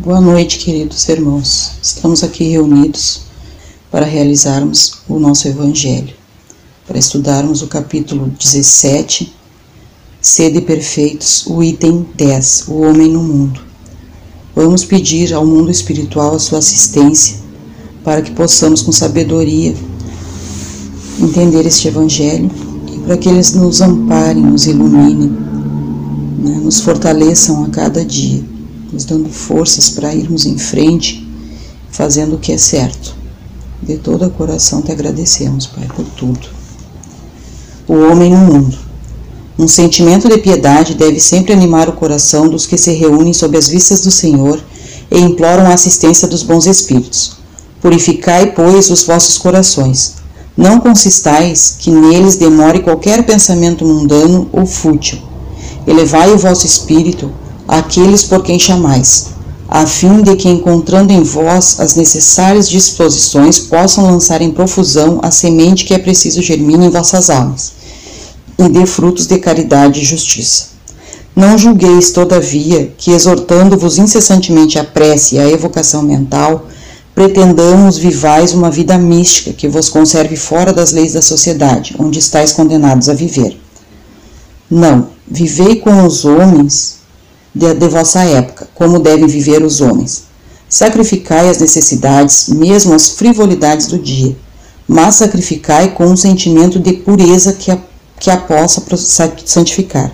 Boa noite, queridos irmãos. Estamos aqui reunidos para realizarmos o nosso Evangelho, para estudarmos o capítulo 17, Sede Perfeitos, o item 10, o Homem no Mundo. Vamos pedir ao mundo espiritual a sua assistência para que possamos, com sabedoria, entender este Evangelho e para que eles nos amparem, nos iluminem, né, nos fortaleçam a cada dia nos dando forças para irmos em frente, fazendo o que é certo. De todo o coração te agradecemos, Pai, por tudo. O homem no mundo. Um sentimento de piedade deve sempre animar o coração dos que se reúnem sob as vistas do Senhor e imploram a assistência dos bons espíritos. Purificai, pois, os vossos corações. Não consistais que neles demore qualquer pensamento mundano ou fútil. Elevai o vosso espírito aqueles por quem chamais, a fim de que, encontrando em vós as necessárias disposições, possam lançar em profusão a semente que é preciso germine em vossas almas, e dê frutos de caridade e justiça. Não julgueis, todavia, que, exortando-vos incessantemente a prece e a evocação mental, pretendamos vivais uma vida mística que vos conserve fora das leis da sociedade, onde estáis condenados a viver. Não, vivei com os homens de, de vossa época, como devem viver os homens. Sacrificai as necessidades, mesmo as frivolidades do dia, mas sacrificai com um sentimento de pureza que a, que a possa santificar.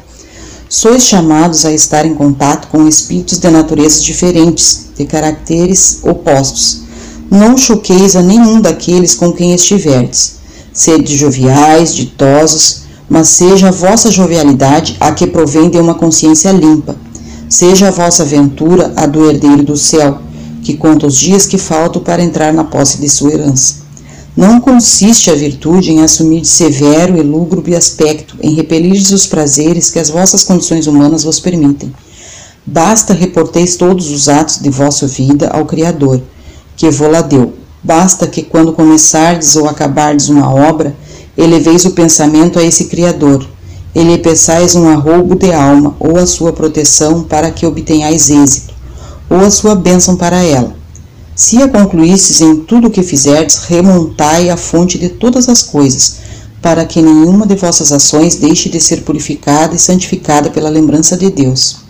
Sois chamados a estar em contato com espíritos de naturezas diferentes, de caracteres opostos. Não choqueis a nenhum daqueles com quem estiverdes. Sede joviais, ditosos, mas seja a vossa jovialidade a que provém de uma consciência limpa, Seja a vossa ventura a do herdeiro do céu, que conta os dias que faltam para entrar na posse de sua herança. Não consiste a virtude em assumir de severo e lúgubre aspecto, em repelir os prazeres que as vossas condições humanas vos permitem. Basta reporteis todos os atos de vossa vida ao Criador, que vô-la deu. Basta que, quando começardes ou acabardes uma obra, eleveis o pensamento a esse Criador, e lhe peçais um arroubo de alma, ou a sua proteção para que obtenhais êxito, ou a sua bênção para ela. Se a concluístes em tudo o que fizerdes, remontai a fonte de todas as coisas, para que nenhuma de vossas ações deixe de ser purificada e santificada pela lembrança de Deus.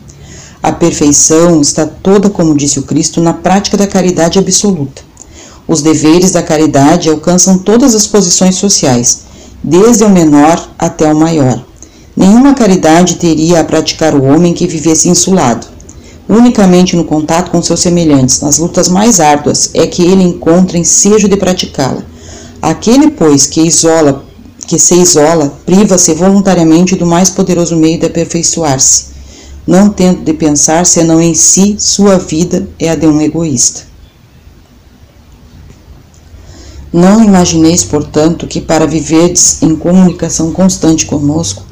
A perfeição está toda, como disse o Cristo, na prática da caridade absoluta. Os deveres da caridade alcançam todas as posições sociais, desde o menor até o maior. Nenhuma caridade teria a praticar o homem que vivesse insulado. Unicamente no contato com seus semelhantes, nas lutas mais árduas, é que ele encontra ensejo de praticá-la. Aquele, pois, que isola, que se isola, priva-se voluntariamente do mais poderoso meio de aperfeiçoar-se, não tendo de pensar senão em si, sua vida é a de um egoísta. Não imagineis, portanto, que para viverdes em comunicação constante conosco,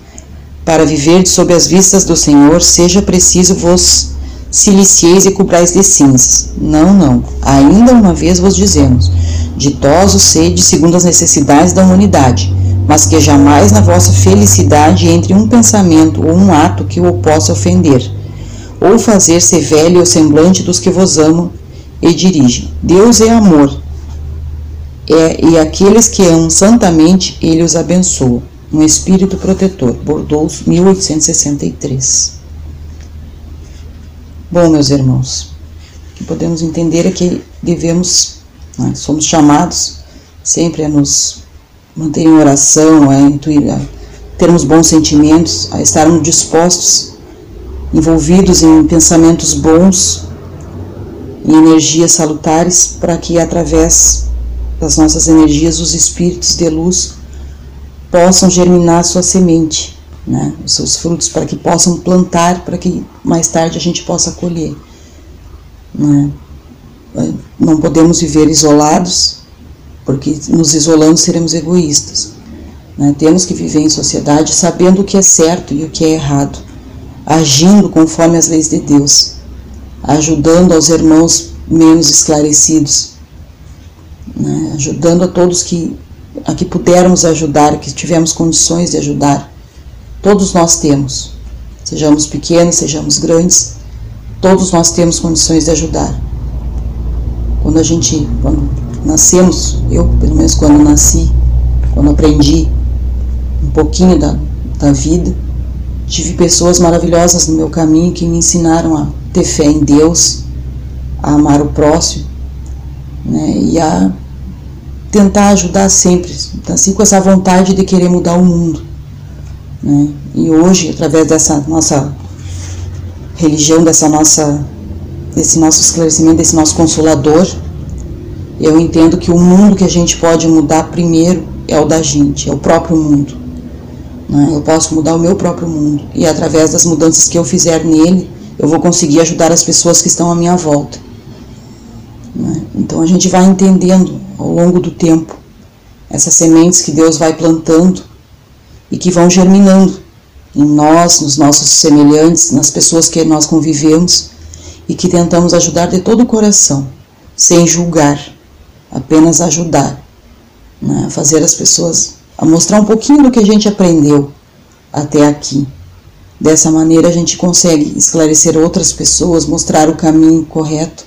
para viver sob as vistas do Senhor, seja preciso vos silicieis e cobrais de cinzas. Não, não. Ainda uma vez vos dizemos: ditosos sede segundo as necessidades da humanidade, mas que jamais na vossa felicidade entre um pensamento ou um ato que o possa ofender, ou fazer-se velho o semblante dos que vos amam e dirigem. Deus é amor, é, e aqueles que amam santamente, ele os abençoa um espírito protetor, Bordeaux, 1863. Bom, meus irmãos, o que podemos entender é que devemos, né, somos chamados sempre a nos manter em oração, a, intuir, a termos bons sentimentos, a estarmos dispostos, envolvidos em pensamentos bons, em energias salutares, para que através das nossas energias os espíritos de luz possam germinar sua semente, né, os seus frutos, para que possam plantar, para que mais tarde a gente possa colher. Né. Não podemos viver isolados, porque nos isolando seremos egoístas. Né. Temos que viver em sociedade sabendo o que é certo e o que é errado, agindo conforme as leis de Deus, ajudando aos irmãos menos esclarecidos, né, ajudando a todos que a que pudermos ajudar, que tivemos condições de ajudar. Todos nós temos, sejamos pequenos, sejamos grandes, Todos nós temos condições de ajudar. Quando a gente, quando nascemos, eu pelo menos quando nasci, quando aprendi um pouquinho da, da vida, tive pessoas maravilhosas no meu caminho que me ensinaram a ter fé em Deus, a amar o próximo, né, e a tentar ajudar sempre, assim com essa vontade de querer mudar o mundo. Né? E hoje, através dessa nossa religião, dessa nossa, desse nosso esclarecimento, desse nosso consolador, eu entendo que o mundo que a gente pode mudar primeiro é o da gente, é o próprio mundo. Né? Eu posso mudar o meu próprio mundo e através das mudanças que eu fizer nele, eu vou conseguir ajudar as pessoas que estão à minha volta. Né? Então a gente vai entendendo ao longo do tempo essas sementes que Deus vai plantando e que vão germinando em nós, nos nossos semelhantes, nas pessoas que nós convivemos e que tentamos ajudar de todo o coração, sem julgar, apenas ajudar, né? fazer as pessoas a mostrar um pouquinho do que a gente aprendeu até aqui. Dessa maneira a gente consegue esclarecer outras pessoas, mostrar o caminho correto.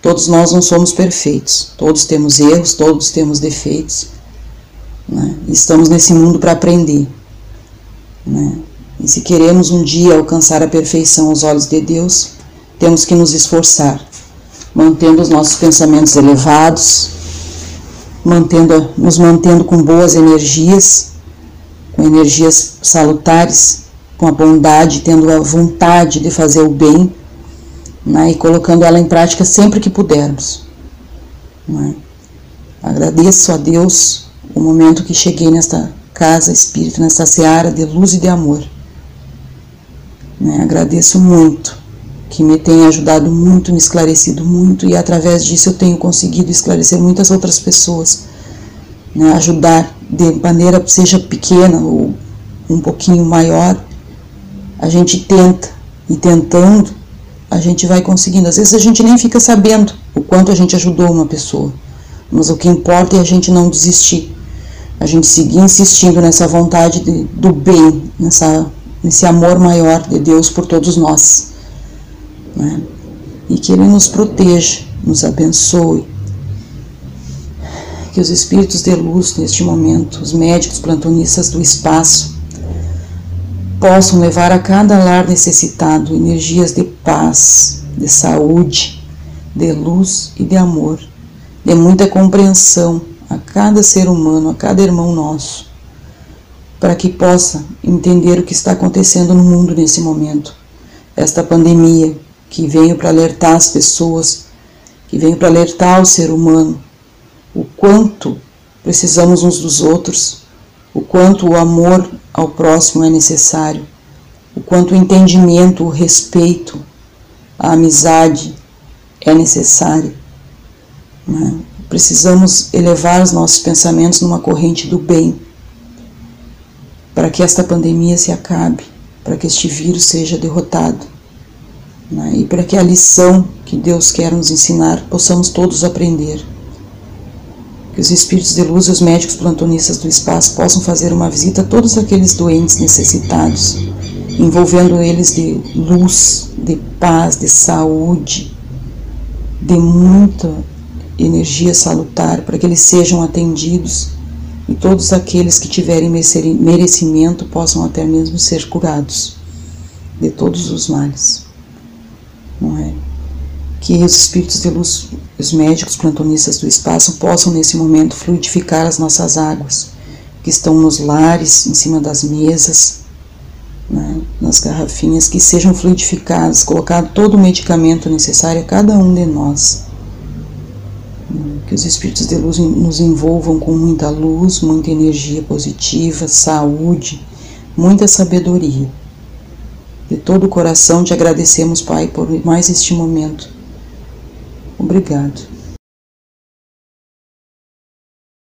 Todos nós não somos perfeitos, todos temos erros, todos temos defeitos. Né? Estamos nesse mundo para aprender. Né? E se queremos um dia alcançar a perfeição aos olhos de Deus, temos que nos esforçar, mantendo os nossos pensamentos elevados, mantendo, nos mantendo com boas energias, com energias salutares, com a bondade, tendo a vontade de fazer o bem né, e colocando ela em prática sempre que pudermos. Né. Agradeço a Deus o momento que cheguei nesta casa espírita, nessa seara de luz e de amor. Né? Agradeço muito que me tenha ajudado muito, me esclarecido muito e através disso eu tenho conseguido esclarecer muitas outras pessoas, né? ajudar de maneira seja pequena ou um pouquinho maior. A gente tenta e tentando a gente vai conseguindo. Às vezes a gente nem fica sabendo o quanto a gente ajudou uma pessoa, mas o que importa é a gente não desistir a gente seguir insistindo nessa vontade de, do bem, nessa, nesse amor maior de Deus por todos nós. Né? E que Ele nos proteja, nos abençoe. Que os espíritos de luz neste momento, os médicos plantonistas do espaço, possam levar a cada lar necessitado energias de paz, de saúde, de luz e de amor, de muita compreensão a cada ser humano, a cada irmão nosso, para que possa entender o que está acontecendo no mundo nesse momento. Esta pandemia que veio para alertar as pessoas, que veio para alertar o ser humano, o quanto precisamos uns dos outros, o quanto o amor ao próximo é necessário, o quanto o entendimento, o respeito, a amizade é necessário. Né? Precisamos elevar os nossos pensamentos numa corrente do bem, para que esta pandemia se acabe, para que este vírus seja derrotado. Né? E para que a lição que Deus quer nos ensinar possamos todos aprender. Que os espíritos de luz e os médicos plantonistas do espaço possam fazer uma visita a todos aqueles doentes necessitados, envolvendo eles de luz, de paz, de saúde, de muita energia salutar para que eles sejam atendidos e todos aqueles que tiverem merecimento possam até mesmo ser curados de todos os males. Não é? Que os espíritos de luz, os médicos plantonistas do espaço possam nesse momento fluidificar as nossas águas que estão nos lares, em cima das mesas, né, nas garrafinhas, que sejam fluidificadas, colocado todo o medicamento necessário a cada um de nós que os espíritos de luz nos envolvam com muita luz, muita energia positiva, saúde, muita sabedoria. De todo o coração te agradecemos, Pai, por mais este momento. Obrigado.